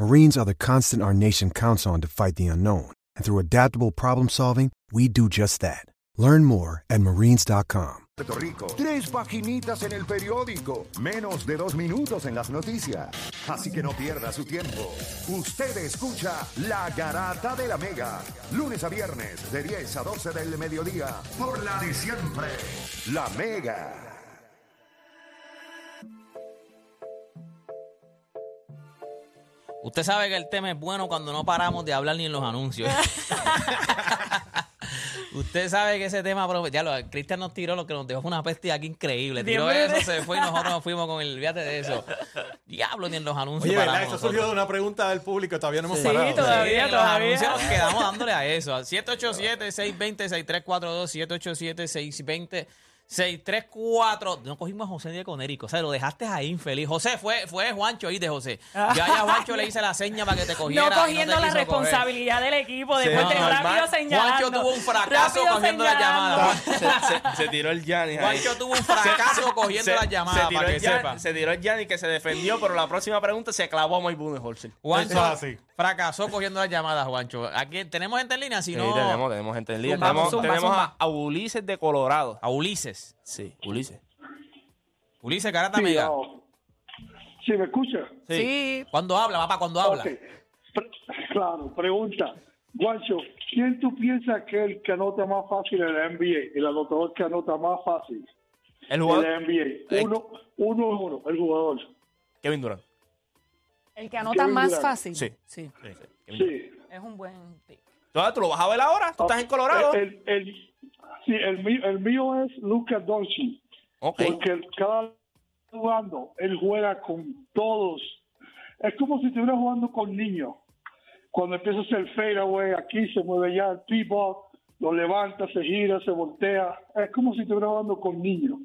Marines are the constant our nation counts on to fight the unknown. And through adaptable problem solving, we do just that. Learn more at marines.com. Puerto Rico. Tres paginitas en el periódico. Menos de dos minutos en las noticias. Así que no pierda su tiempo. Usted escucha La Garata de la Mega. Lunes a viernes de 10 a 12 del mediodía. Por la de siempre. La Mega. Usted sabe que el tema es bueno cuando no paramos de hablar ni en los anuncios. Usted sabe que ese tema, ya lo, Cristian nos tiró lo que nos dejó fue una peste aquí increíble. Tiró eso, se fue y nosotros nos fuimos con el viate de eso. Diablo, ni en los anuncios Oye, ¿verdad? Eso surgió de una pregunta del público. Todavía no hemos Sí, parado. todavía, Sí. en los anuncios nos quedamos dándole a eso. 787-620-6342, 787-620. 634. No cogimos a José de Conérico. O sea, lo dejaste ahí infeliz. José, fue, fue Juancho ahí de José. Ya ya a Juancho le hice la seña para que te cogiera. No cogiendo te la coger. responsabilidad del equipo, Sí, después de no, rápido normal. señalando. Juancho tuvo un fracaso Rápido cogiendo la señalando. llamada. se, se- se tiró el ahí. Juancho tuvo un fracaso cogiendo Se- las llamadas, se tiró para el que Gianni- sepa. Se tiró el Gianni que se defendió, pero la próxima pregunta se clavó a Mike Budenholzer. Juancho Eso es así. fracasó cogiendo las llamadas, Juancho. Aquí tenemos gente en línea, si Sí, no. tenemos, tenemos gente en línea. Zumba, tenemos zumba, tenemos zumba. A, a Ulises de Colorado. A Ulises. Sí, Ulises. Ulises Garata Sí, Mega. no. ¿Sí me escucha? Sí. ¿Cuándo habla, papá? ¿Cuándo habla? Pre- claro, pregunta. Guancho, ¿quién tú piensas que es el que anota más fácil en la NBA? El anotador que anota más fácil El en jugador la NBA. Uno, uno, uno, el jugador. Kevin Durant. El que anota Kevin más Durant. fácil. Sí. sí. Sí. Es un buen pick. Entonces, ¿Tú lo vas a ver ahora? ¿Tú estás en Colorado? El, el, el- sí, el mío, el mío es Luca Doncic. Porque cada jugando, él juega con todos. Es como si estuviera jugando con niños. Cuando empieza a hacer fadeaway, aquí se mueve ya el t-ball, lo levanta, se gira, se voltea. Es como si estuviera jugando con niños.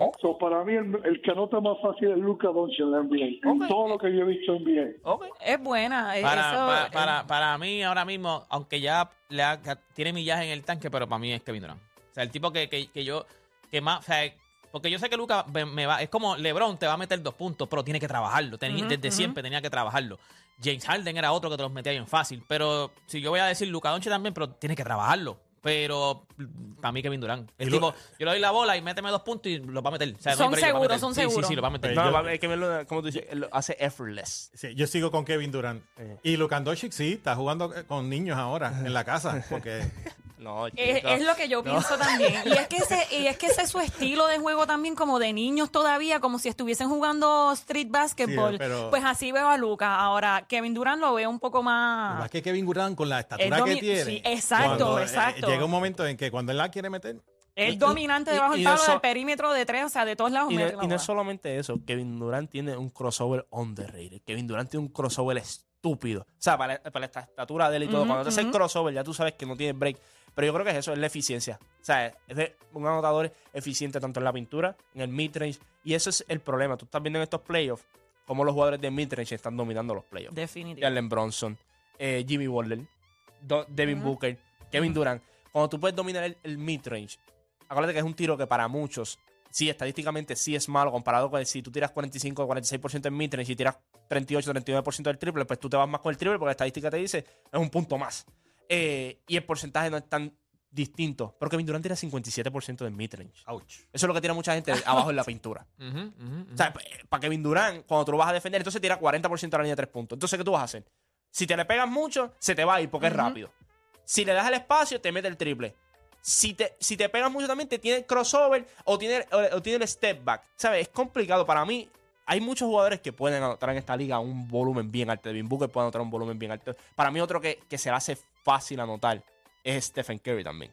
Oh. So, para mí, el, el que anota más fácil es Luca Doncic en la NBA. En Ok. todo lo que yo he visto en NBA. Es buena. eh, Para, eso, pa- eh, para, para mí, ahora mismo, aunque ya le ha- tiene millaje en el tanque, pero para mí es Kevin Durant. O sea, el tipo que, que, que yo, que más, o sea, porque yo sé que Luca me, me va, es como LeBron te va a meter dos puntos, pero tiene que trabajarlo. Tenía- desde siempre tenía que trabajarlo. James Harden era otro que te los metía bien fácil. Pero si yo voy a decir Luca Doncic también, pero tiene que trabajarlo. Pero mm, para mí Kevin Durant. El lo- tipo, yo le doy la bola y méteme dos puntos y los va a meter. O sea, Son va a seguros, meter. son Sí, Sí, seguros. sí, los va a meter. No, yo- va- hay que verlo, como tú dices, lo hace effortless. Sí, yo sigo con Kevin Durant. Y Luka Doncic sí, está jugando eh, con niños ahora en la casa. Porque No, Es, es lo que yo pienso también. Y es, que ese, y es que ese es su estilo de juego también, como de niños todavía, como si estuviesen jugando street basketball. Sí, pero- Pues así veo a Lucas. Ahora, Kevin Durant lo veo un poco más. más que Kevin Durant con la estatura Es que tiene. sí, exacto, cuando, eh, exacto. llega un momento en que cuando él la quiere meter, Es dominante debajo del palo so- del perímetro de tres, o sea, de todos lados. Y mete no, la y no es solamente eso, Kevin Durant tiene un crossover underrated. Kevin Durant tiene un crossover estúpido. O sea, para, para esta estatura de él y todo. Cuando te hace el crossover, ya tú sabes que no tiene break. Pero yo creo que es eso, es la eficiencia. O sea, es de un anotador eficiente tanto en la pintura, en el midrange. Y eso es el problema. Tú estás viendo en estos playoffs cómo los jugadores de midrange están dominando los playoffs. Definitivamente. Jalen Bronson, eh, Jimmy Butler, Devin Booker, Kevin Durant. Cuando tú puedes dominar el, el midrange, acuérdate que es un tiro que para muchos, sí, estadísticamente sí es malo comparado con el- si tú tiras 45 o 46% en midrange y tiras 38 o 39% del triple, pues tú te vas más con el triple porque la estadística te dice es un punto más. Eh, y el porcentaje no es tan distinto. Pero Kevin Durant tira 57% del midrange. ouch. Eso es lo que tira mucha gente abajo en la pintura. O sea, para Kevin Durant, cuando tú lo vas a defender, entonces tira 40% a la línea de tres puntos. Entonces, ¿qué tú vas a hacer? Si te le pegas mucho, se te va a ir porque es rápido. Si le das el espacio, te mete el triple. Si te, si te pegas mucho también, te tiene el crossover o tiene, o, o tiene el step back. ¿Sabes? Es complicado. Para mí, hay muchos jugadores que pueden anotar en esta liga un volumen bien alto. Devin Booker puede anotar un volumen bien alto. Para mí, otro que, que se le hace fácil anotar es Stephen Curry también.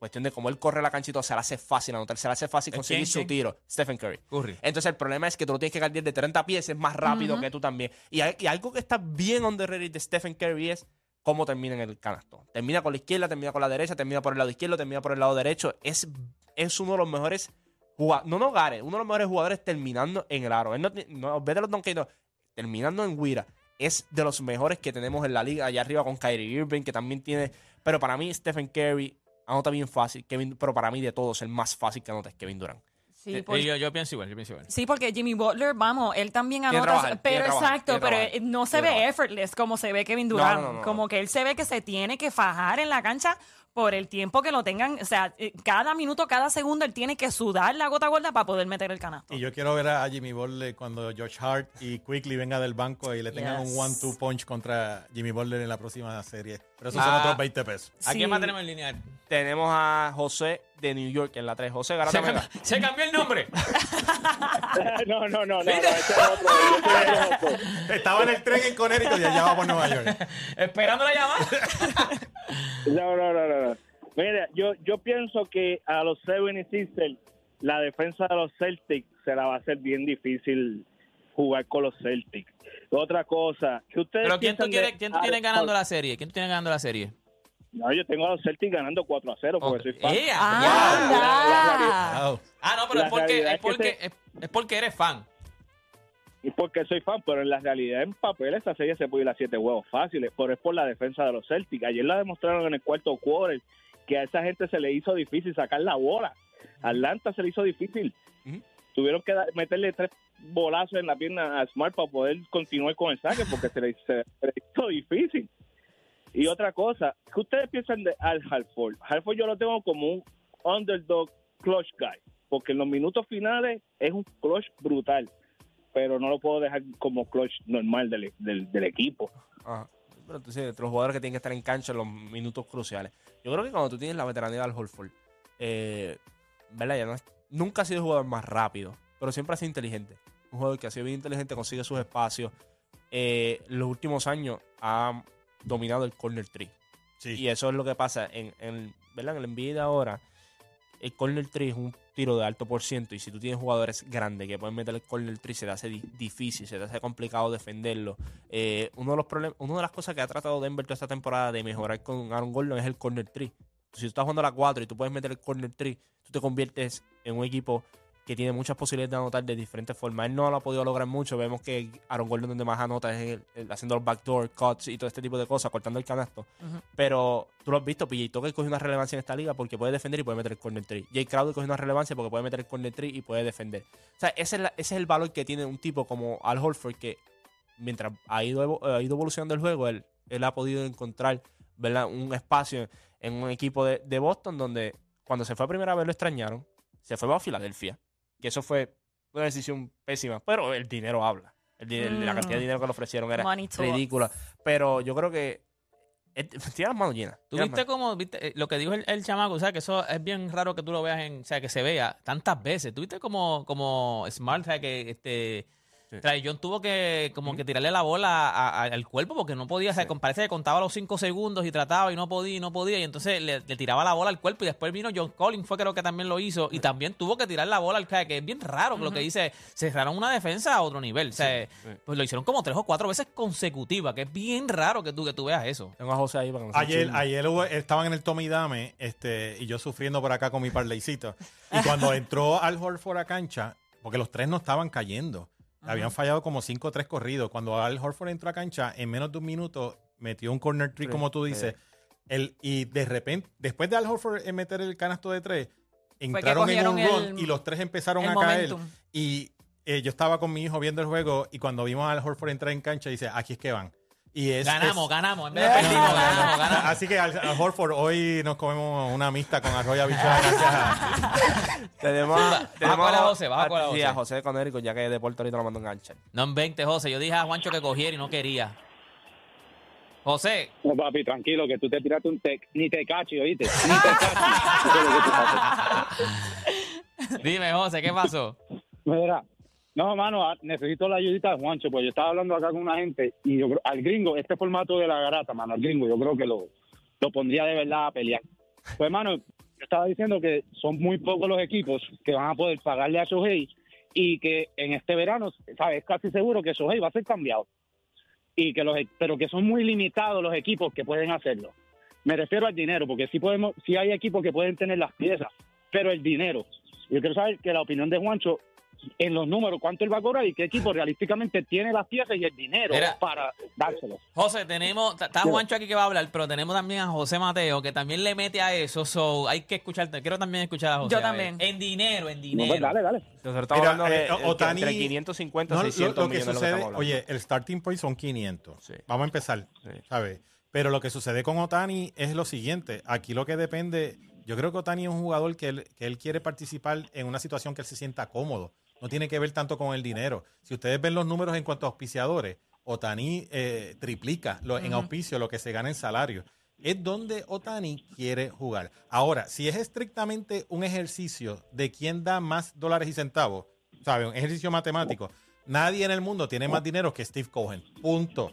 Cuestión de cómo él corre la todo, se le hace fácil anotar, se le hace fácil ¿Es conseguir quién, su quién? tiro. Stephen Curry. Curry. Entonces el problema es que tú lo tienes que cargar de 30 pies, es más rápido que tú también. Y, hay- y algo que está bien underrated de Stephen Curry es cómo termina en el canasto. Termina con la izquierda, termina con la derecha, termina por el lado izquierdo, termina por el lado derecho. Es, es uno de los mejores no no hogares, uno de los mejores jugadores terminando en el aro. Él no, no vete los donkeos, terminando en Wira. Es de los mejores que tenemos en la liga allá arriba con Kyrie Irving, que también tiene. Pero para mí, Stephen Curry anota bien fácil. Kevin, pero para mí, de todos, el más fácil que anota es Kevin Durant. Sí, Eh, por- yo, yo pienso igual, yo pienso igual. Sí, porque Jimmy Butler, vamos, él también anota, trabajar, pero trabajar, exacto, pero trabajar, eh, no se ve trabajar. effortless como se ve Kevin Durant, no, no, no. como que él se ve que se tiene que fajar en la cancha por el tiempo que lo tengan, o sea, eh, cada minuto, cada segundo él tiene que sudar la gota gorda para poder meter el canasto. Y yo quiero ver a Jimmy Butler cuando George Hart y Quickly venga del banco y le tengan Yes. un one-two punch contra Jimmy Butler en la próxima serie. Pero eso son Ah. otros 20 pesos. ¿A Sí. quién más tenemos en línea? Tenemos a José de New York en la 3. José Garata Se, Mega. se cambió el nombre. No, no, no, no, no, ese es otro. yo soy el otro. Estaba en el tren en Connecticut y allá va por Nueva York. Esperando la llamada. No, no, no, no. Mira, yo, yo pienso que a los 76ers la defensa de los Celtics se la va a hacer bien difícil jugar con los Celtics. Otra cosa, que ustedes Pero ¿quién tú, de- quién tú tienes ganando la serie? ¿Quién tú tienes ganando la serie? No, yo tengo a los Celtics ganando 4 a 0 porque Ok. soy fan. ¡Ea! ¡Anda! Wow. Ah, no, pero La es porque, es, es que porque, es, es porque eres fan. Y porque soy fan, pero en la realidad, en papel, esta serie se puede ir a 7 huevos fáciles, pero es por la defensa de los Celtics. Ayer la demostraron en el cuarto quarter que a esa gente se le hizo difícil sacar la bola. Atlanta se le hizo difícil. Ujú. Tuvieron que meterle tres bolazos en la pierna a Smart para poder continuar con el saque porque se le, se le hizo difícil. Y otra cosa, ¿qué ustedes piensan de Al Halford? Halford yo lo tengo como un underdog clutch guy, porque en los minutos finales es un clutch brutal, pero no lo puedo dejar como clutch normal del, del, del equipo. Ajá. Pero entonces, los jugadores que tienen que estar en cancha en los minutos cruciales. Yo creo que cuando tú tienes la veteranía del Holford, eh, ¿verdad? Ya no nunca ha sido el jugador más rápido, pero siempre ha sido inteligente. Un jugador que ha sido bien inteligente, consigue sus espacios. Eh, los últimos años ha dominado el corner tree. Sí. Y eso es lo que pasa en, en, ¿verdad? en el NBA de ahora. El corner tree es un tiro de alto por ciento. Y si tú tienes jugadores grandes que pueden meter el corner tree, se te hace di- difícil, se te hace complicado defenderlo. Eh, uno de los problemas, una de las cosas que ha tratado Denver toda esta temporada de mejorar con Aaron Gordon es el corner tree. Si tú estás jugando a la 4 y tú puedes meter el corner tree, tú te conviertes en un equipo que tiene muchas posibilidades de anotar de diferentes formas. Él no lo ha podido lograr mucho. Vemos que Aaron Gordon donde más anota es el- el- haciendo los backdoor cuts y todo este tipo de cosas, cortando el canasto. Pero tú lo has visto, PJ Tucker coge una relevancia en esta liga porque puede defender y puede meter el corner tree. Jay Crowder coge una relevancia porque puede meter el corner tree y puede defender. O sea, ese es, la- ese es el valor que tiene un tipo como Al Horford que mientras ha ido, ha ido evolucionando el juego, él, él ha podido encontrar ¿verdad? un espacio en un equipo de, de Boston donde cuando se fue a primera vez lo extrañaron, se fue a Filadelfia, que eso fue una decisión pésima, pero el dinero habla. El La Mm. cantidad de dinero que le ofrecieron era ridícula. Pero yo creo que tiene las manos llenas. Tú viste manos- como, viste, eh, lo que dijo el, el chamaco, o sea, que eso es bien raro que tú lo veas en, o sea, que se vea tantas veces. Tú viste como, como Smart, o sea, que este, Sí. Trae John tuvo que como que tirarle la bola a- a- al cuerpo porque no podía, o sea, parece que contaba los cinco segundos y trataba y no podía y no podía y entonces le, le tiraba la bola al cuerpo y después vino John Collins, fue creo que también lo hizo y también tuvo que tirar la bola al que es bien raro lo que dice, cerraron una defensa a otro nivel, o sea, pues lo hicieron como tres o cuatro veces consecutivas, que es bien raro que tú, que tú veas eso. Tengo a José ahí para se Ayer, ayer hubo- estaban en el Tommy Dame este, y yo sufriendo por acá con mi parleycito. Y cuando entró Al Horford a cancha, porque los tres no estaban cayendo, habían fallado como 5 o 3 corridos. Cuando Al Horford entró a cancha, en menos de un minuto metió un corner tree, Sí, como tú dices. El, y de repente, después de Al Horford meter el canasto de tres, entraron en un run y los tres empezaron a caer. Y eh, yo estaba con mi hijo viendo el juego y cuando vimos a Al Horford entrar en cancha, dice, aquí es que van. Y es, ganamos, es- ganamos, en vez de perdimos, ganamos, ganamos. Así que al, al Horford hoy nos comemos una amistad con arroz y habichuela gracias a- Tenemos, a- tenemos la José, baja con la sí, José. a José Conérico, ya que de Puerto Rico lo mandó a enganchar. No en 20, José. Yo dije a Juancho que cogiera y no quería. José, No, papi, tranquilo, que tú te tiraste un tec, ni te cachi, oíste. Ni te cachi. Dime, José, ¿qué pasó? Mira, no, mano, ah, necesito la ayudita de Juancho, pues yo estaba hablando acá con una gente y yo al gringo, este formato de la garata, mano, al gringo, yo creo que lo, lo pondría de verdad a pelear. Pues, mano, yo estaba diciendo que son muy pocos los equipos que van a poder pagarle a Shohei y que en este verano, ¿sabes? Es casi seguro que Shohei va a ser cambiado. Y que los, pero que son muy limitados los equipos que pueden hacerlo. Me refiero al dinero, porque sí podemos, sí hay equipos que pueden tener las piezas, pero el dinero. Yo quiero saber que la opinión de Juancho en los números, cuánto él va a cobrar y qué equipo realísticamente tiene las piezas y el dinero Mira. para dárselo. José, tenemos, está Juancho aquí que va a hablar, pero tenemos también a José Mateo, que también le mete a eso, so hay que escucharte. Quiero también escuchar a José. Yo a también. En dinero, en No, dinero. pues dale, dale. Nosotros estamos Mira, hablando de eh, Otani- entre 550 No, y lo- 600 lo, que millones de lo que sucede, oye, el starting point son 500. Sí. Vamos a empezar, Sí. ¿sabes? Pero lo que sucede con Otani es lo siguiente. Aquí lo que depende, yo creo que Otani es un jugador que él, que él quiere participar en una situación que él se sienta cómodo. No tiene que ver tanto con el dinero. Si ustedes ven los números en cuanto a auspiciadores, Otani eh, triplica lo- en auspicio lo que se gana en salario. Es donde Otani quiere jugar. Ahora, si es estrictamente un ejercicio de quién da más dólares y centavos, ¿sabes? Un ejercicio matemático. Nadie en el mundo tiene más dinero que Steve Cohen. Punto.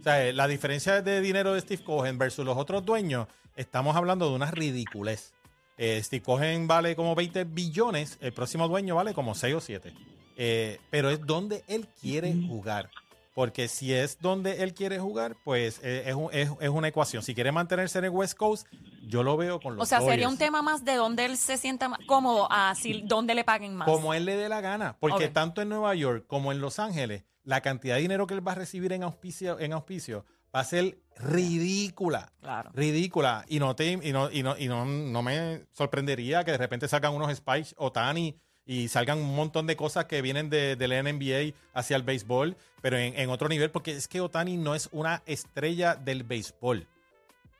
O sea, la diferencia de dinero de Steve Cohen versus los otros dueños, estamos hablando de una ridiculez. Eh, Steve Cohen vale como 20 billones, el próximo dueño vale como 6 o 7. Eh, pero es donde él quiere jugar. Porque si es donde él quiere jugar, pues eh, es, un- es- es una ecuación. Si quiere mantenerse en el West Coast, yo lo veo con los O sea, sería un tema más de donde él se sienta más cómodo, a si, donde le paguen más. Como él le dé la gana. Porque tanto en Nueva York como en Los Ángeles, la cantidad de dinero que él va a recibir en auspicio, en auspicio va a ser ridícula. Claro. Ridícula. Y no te, y no, y no, y no, no me sorprendería que de repente salgan unos Spice o Tani y salgan un montón de cosas que vienen de, del NBA hacia el béisbol, pero en, en otro nivel, porque es que Otani no es una estrella del béisbol.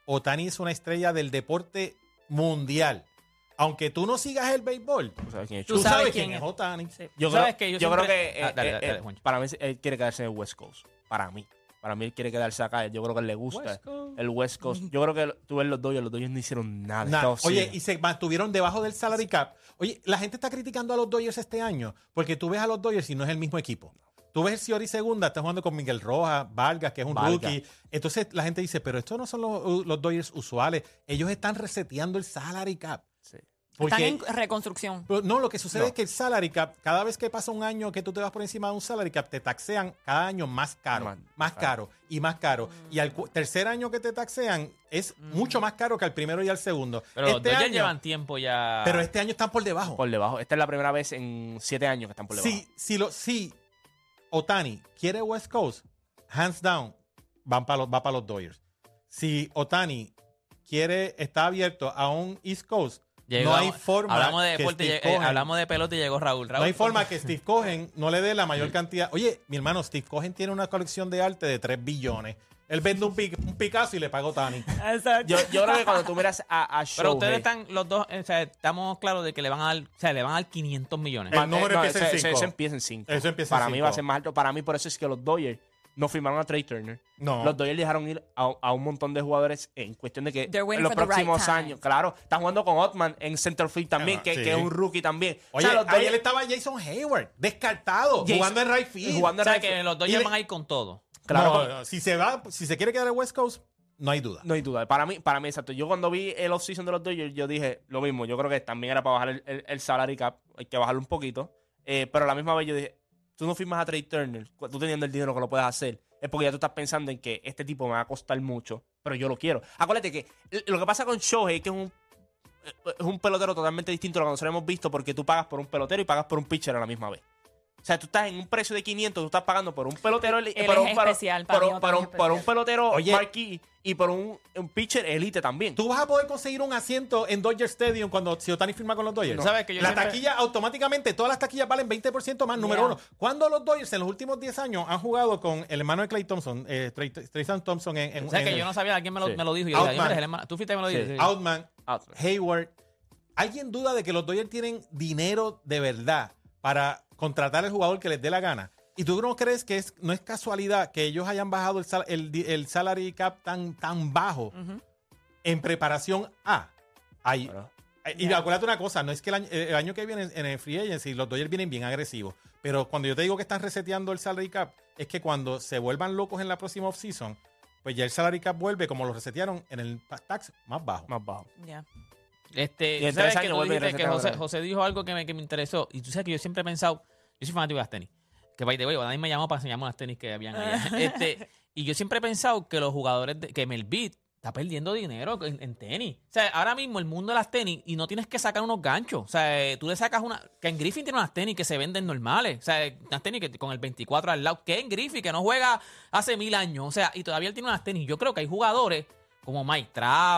Otani es una estrella del deporte mundial. Aunque tú no sigas el béisbol, ¿Tú sabes quién es tú, sabes, quién. Otani. Sí. Yo, creo, sabes que yo yo creo que eh, dale, eh, dale, dale, eh, Juancho. para mí él quiere quedarse en el West Coast. Para mí. Para mí él quiere quedarse acá. Yo creo que le gusta West el West Coast. Yo creo que tú ves los Dodgers, los Dodgers no hicieron nada. Nah, Oye, y se mantuvieron debajo del salary cap. Oye, la gente está criticando a los Dodgers este año porque tú ves a los Dodgers y no es el mismo equipo. Tú ves el Ciori segunda, está jugando con Miguel Rojas, Vargas, que es un Vargas. rookie. Entonces la gente dice, pero estos no son los, los Dodgers usuales. Ellos están reseteando el salary cap. Sí. Están en reconstrucción. pero no, lo que sucede No. es que el salary cap, cada vez que pasa un año que tú te vas por encima de un salary cap, te taxean cada año más caro, Más- más, caro y más caro. Y al tercer año que te taxean es mucho más caro que al primero y al segundo. Pero los Este año- llevan tiempo ya. pero este año están por debajo. Por debajo. Esta es la primera vez en siete años que están por debajo. Si, si, lo, si Otani quiere West Coast, hands down, van pa los, va para los Dodgers. Si Otani quiere, está abierto a un East Coast, Llegó- no hay forma Hablamos de que deporte, Steve y- eh, hablamos de pelota y llegó Raúl. Raúl no hay forma que Steve Cohen no le dé la mayor cantidad. Oye, mi hermano, Steve Cohen tiene una colección de arte de 3 billones. Él vende un, Pic- un Picasso y le Otani. Exacto. Yo, yo creo que cuando tú miras a, a Pero ustedes están los dos, o sea, estamos claros de que le van a dar, o sea, le van a dar 500 millones. El número empieza en ese- ese- cinco. ese empieza en 5. Eso empieza en Para mí cinco. va a ser más alto. Para mí, por eso es que los Dodgers no firmaron a Trey Turner. No. Los Dodgers dejaron ir a, a un montón de jugadores en cuestión de que en los right próximos años, claro, están jugando con Otman en center field también, Ah, que, sí. que es un rookie también. Oye, o sea, los ayer Dodgers- estaba Jason Hayward, descartado, Jason- jugando en right field. jugando o en sea, right que field. los Dodgers le- van a ir con todo. Claro, No, no, si se va, si se quiere quedar en West Coast, no hay duda. No hay duda. Para mí, para mí, exacto. Yo cuando vi el offseason de los Dodgers, yo dije lo mismo. Yo creo que también era para bajar el, el- el salary cap. Hay que bajarlo un poquito. Eh, pero a la misma vez yo dije, tú no firmas a Trey Turner, tú teniendo el dinero que lo puedes hacer. Es porque ya tú estás pensando en que este tipo me va a costar mucho, pero yo lo quiero. Acuérdate que lo que pasa con Shohei que es un, es un pelotero totalmente distinto a lo que nosotros hemos visto porque tú pagas por un pelotero y pagas por un pitcher a la misma vez. O sea, tú estás en un precio de 500, tú estás pagando por un pelotero Él por es un, especial, para un- es un- por un especial. pelotero Oye. marquee y por un, un pitcher elite también. Tú vas a poder conseguir un asiento en Dodger Stadium cuando si Otani firma con los Dodgers. No. ¿Sabes que yo la siempre- taquilla, automáticamente, todas las taquillas valen 20% más, número Yeah. uno. Cuando los Dodgers en los últimos 10 años han jugado con el hermano de Clay Thompson, eh, Trey- Thompson en, en- O sea, en que el- yo no sabía, alguien me lo, Sí. me lo dijo. Tú fuiste y me lo Sí. dijiste. Outman, Outman. Hayward. ¿Alguien duda de que los Dodgers tienen dinero de verdad para contratar al jugador que les dé la gana? ¿Y tú no crees que es, no es casualidad que ellos hayan bajado el, sal- el, el salary cap tan, tan bajo en preparación a? Ahí, Bueno, Y Ya. acuérdate una cosa, no es que el año, el año que viene en el free agency los Dodgers vienen bien agresivos, pero cuando yo te digo que están reseteando el salary cap, es que cuando se vuelvan locos en la próxima offseason, pues ya el salary cap vuelve como lo resetearon en el tax más bajo. más bajo. Ya. Este, Y en que tú dijiste que José. José dijo algo que me, que me interesó. Y tú sabes que yo siempre he pensado, yo soy fanático de las tenis. Que by the way, nadie me llamó para enseñarme las tenis que habían allá. este, y yo siempre he pensado que los jugadores, de, que Melbit está perdiendo dinero en, en tenis. O sea, ahora mismo el mundo de las tenis y no tienes que sacar unos ganchos. O sea, tú le sacas una. Ken Griffin tiene unas tenis que se venden normales. O sea, unas tenis que con el 24 al lado. Ken Griffin, que no juega hace mil años. O sea, y todavía él tiene unas tenis. Yo creo que hay jugadores como Mike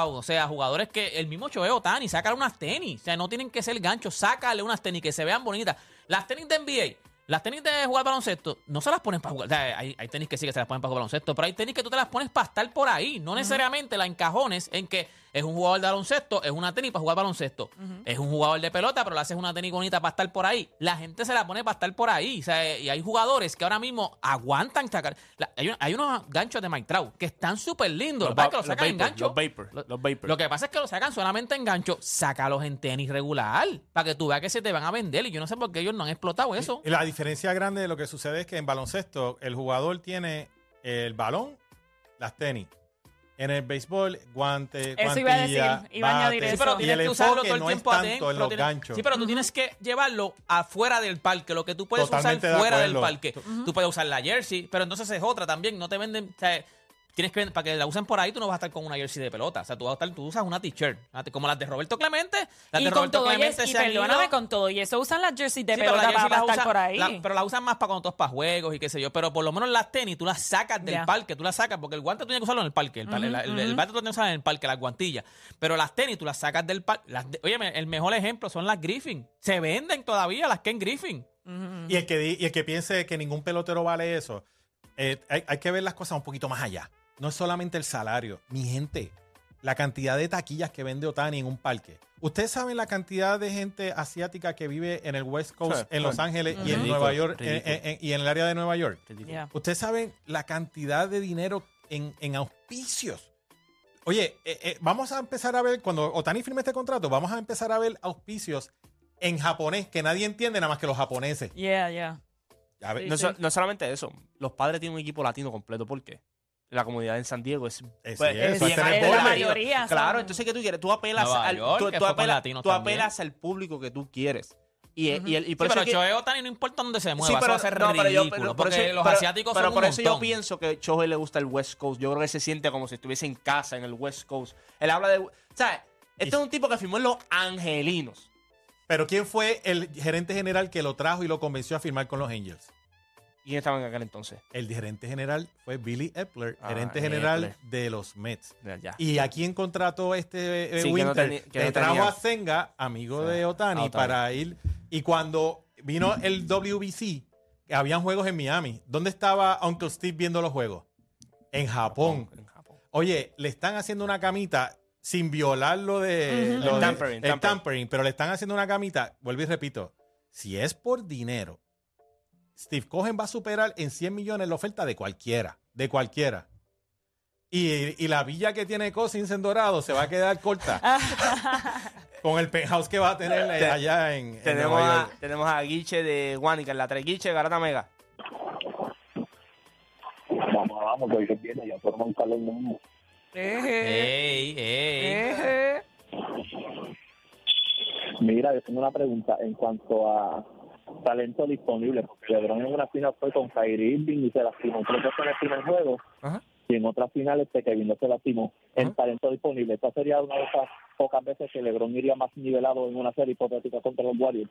o sea, jugadores que el mismo Choeo Otani, sácale unas tenis. O sea, no tienen que ser ganchos, sácale unas tenis que se vean bonitas. Las tenis de NBA. Las tenis de jugar baloncesto no se las ponen para jugar. O sea, hay, hay tenis que sí que se las ponen para jugar baloncesto, pero hay tenis que tú te las pones para estar por ahí. No necesariamente la encajones en que es un jugador de baloncesto, es una tenis para jugar baloncesto. Es un jugador de pelota, pero le haces una tenis bonita para estar por ahí. La gente se la pone para estar por ahí. O sea, y hay jugadores que ahora mismo aguantan sacar. la- hay, hay unos ganchos de Mike Trout que están súper lindos. Lo que pasa es que los sacan en vapor, gancho. los vapor, Lo- los vapor. Lo que pasa es que lo sacan solamente en gancho. Sácalos en tenis regular. Para que tú veas que se te van a vender. Y yo no sé por qué ellos no han explotado eso. Y la diferencia grande de lo que sucede es que en baloncesto el jugador tiene el balón, las tenis. En el béisbol, guante, Eso iba a guantilla, decir, iba a añadir bate. Sí, pero y tienes el que usarlo enfoque todo el no es tiempo tanto adentro. en los tienes- ganchos. Sí, pero tú tienes que llevarlo afuera del parque, lo que tú puedes Totalmente usar fuera del parque. Tú puedes usar la jersey, pero entonces es otra también. No te venden. o sea, tienes que para que la usen por ahí, tú no vas a estar con una jersey de pelota. O sea, tú vas a estar, tú usas una t-shirt. Como las de Roberto Clemente. Las Y de Roberto y, Clemente y se han ido- perdóname con todo y eso usan las jerseys de Sí, pelota jersey para, las para estar usan- por ahí. la- pero la usan más para cuando tú vas para juegos y qué sé yo. Pero por lo menos las tenis tú las sacas del Ya. parque, tú las sacas, porque el guante tú tienes que usarlo en el parque. El, pal- el- el- el bate tú tienes que usarlo en el parque, las guantillas. Pero las tenis tú las sacas del parque. Oye, el mejor ejemplo son las Griffin. Se venden todavía las Ken Griffin. Y el, que, y el que piense que ningún pelotero vale eso, eh, hay, hay que ver las cosas un poquito más allá. No es solamente el salario. Mi gente, la cantidad de taquillas que vende Otani en un parque. Ustedes saben la cantidad de gente asiática que vive en el West Coast, Sí, en Los sí. Ángeles y en Nueva York en- ridículo. en- en- y en el área de Nueva York. Ustedes saben la cantidad de dinero en, en auspicios. Oye, eh, eh, vamos a empezar a ver, cuando Otani firme este contrato, vamos a empezar a ver auspicios en japonés que nadie entiende nada más que los japoneses. Yeah, yeah. Ya ve- Sí, No, no solamente eso, los padres tienen un equipo latino completo. ¿Por qué? La comunidad en San Diego es, Es pues, es. La mayoría son- Claro, entonces ¿qué tú quieres? Tú apelas, Nueva al, York, tú, apelas, tú apelas al público que tú quieres. Y, y, el- y Sí, por pero eso es que- Shohei Ohtani no importa dónde se mueva, Sí, eso pero, va a ser no, pero yo- ridículo. pero por porque eso- los pero- asiáticos pero son por un eso yo montón. pienso que Shohei le gusta el West Coast. Yo creo que se siente como si estuviese en casa en el West Coast. Él habla de... ¿Sabes? Este es un tipo que firmó en Los Angelinos. Pero ¿quién fue el gerente general que lo trajo y lo convenció a firmar con los Angels? ¿Y quién estaba en aquel entonces? El gerente general fue Billy Epler, Ah, gerente general Epler. de los Mets. Ya, ya. ¿Y a quién contrató este eh, Sí, que no Winter? que Le no trajo a Senga, amigo de Otani, para ir. Y cuando vino el WBC, habían juegos en Miami. ¿Dónde estaba Uncle Steve viendo los juegos? En Japón. En Japón. Oye, le están haciendo una camita sin violar lo de... lo El de- tampering, el tampering. tampering, pero le están haciendo una camita. Vuelvo y repito. Si es por dinero, Steve Cohen va a superar en 100 millones la oferta de cualquiera. De cualquiera. Y, y la villa que tiene Cousins en Dorado se va a quedar corta con el penthouse que va a tener Te- allá en, en Tenemos a, York. tenemos a Guiche de Guanica en la 3. Guiche, Garata Mega. Vamos, vamos, que hoy es viernes, ya podemos buscarlo el mundo. Ey, ey. eje. Mira, yo tengo una pregunta en cuanto a talento disponible, porque LeBron en una final fue con Kyrie Irving y se lastimó, creo que fue en el primer juego, Ajá. y en otra final este Kevin no se lastimó. En talento disponible, esta sería una de esas pocas veces que LeBron iría más nivelado en una serie hipotética contra los Warriors.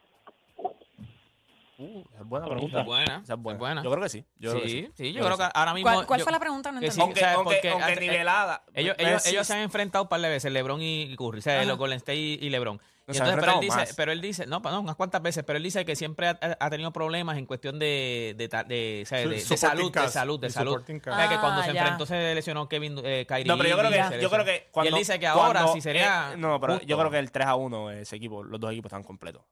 Uh, esa es buena pregunta. es buena, es buena. es buena. Yo creo que sí. Yo creo que sí, sí, yo Yo creo creo que ahora mismo. ¿Cuál, cuál yo- fue la pregunta? No que entendí. sí, Aunque, o sea, aunque, porque aunque hace- nivelada. Ellos, pues, ellos, sí, ellos se han enfrentado un par de veces, LeBron y Curry, o sea, Ajá. los Golden State y, y LeBron. Y No, se han entonces, pero él dice, pero él dice, no, no, unas cuantas veces, pero él dice que siempre ha, ha tenido problemas en cuestión de, de, de, o sea, de- salud, de salud, de salud. O sea, que cuando Ah, se ya. enfrentó se lesionó Kevin eh, Kyrie. No, pero yo creo que, yo creo que cuando, y él dice que ahora cuando- sí sería. eh, no, pero justo. yo creo que el 3 a 1, ese equipo, los dos equipos están completos.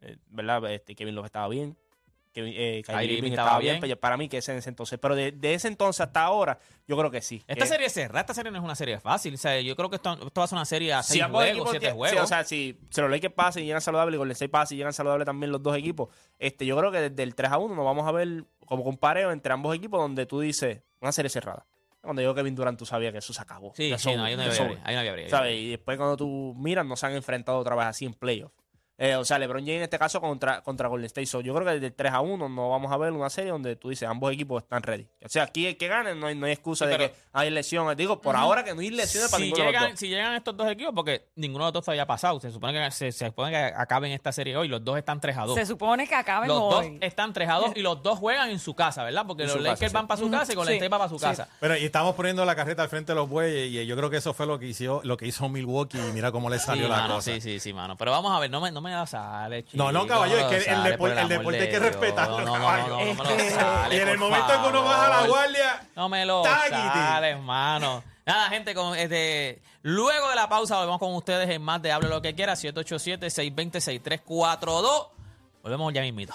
Eh, ¿Verdad? Este, Kevin Love estaba bien. Que eh, Kyrie Kyrie Irving Irving estaba estaba bien, bien. pero para mí que es en ese entonces. Pero de, de ese entonces hasta ahora, yo creo que sí. Esta que- serie es cerrada, esta serie no es una serie fácil. O sea, yo creo que esto, esto va a ser una serie a si seis ambos juegos, equipos siete tie- juegos. sí, o sea, si se los Lakers pasan y llegan saludables y Golden State pasa y llegan saludables también los dos equipos, este, yo creo que desde el 3 a 1 nos vamos a ver como compareo entre ambos equipos donde tú dices una serie cerrada. Cuando yo Kevin Durant tú sabías que eso se acabó. sí, Que sí, no, hay una que hay. ¿sabes? Y después cuando tú miras, no se han enfrentado otra vez así en playoffs. Eh, o sea, LeBron James en este caso contra, contra Golden State. So, yo creo que desde el 3 a 1 no vamos a ver una serie donde tú dices ambos equipos están ready. O sea, aquí el que gane no hay, no hay excusa Sí, de que hay lesiones. Digo, por ahora que no hay lesiones para si ninguno de los llegan, dos. si llegan estos dos equipos, porque ninguno de los dos había pasado, se supone que se, se supone que acaben esta serie hoy, los dos están 3 a 2. Se supone que acaben Los dos hoy. están 3 a 2 y los dos juegan en su casa, ¿verdad? Porque En los Lakers sí. van para su casa y Golden Sí. State va para su Sí. casa. Pero y estamos poniendo la carreta al frente de los bueyes y yo creo que eso fue lo que hizo, lo que hizo Milwaukee y mira cómo le salió Sí, la mano, cosa. sí, sí, sí, mano. Pero vamos a ver, no me, no me sale, No, no, caballo, es que el sale, deporte- el hay que respetarlo, No, no, no, no, no, me lo Es que- sale, y en el momento que uno baja la guardia, No me lo Taguiti. sales, mano. Nada, gente, con, este, luego de la pausa volvemos con ustedes en más de Hable lo que quiera, 787-620-6342. Volvemos ya mismito.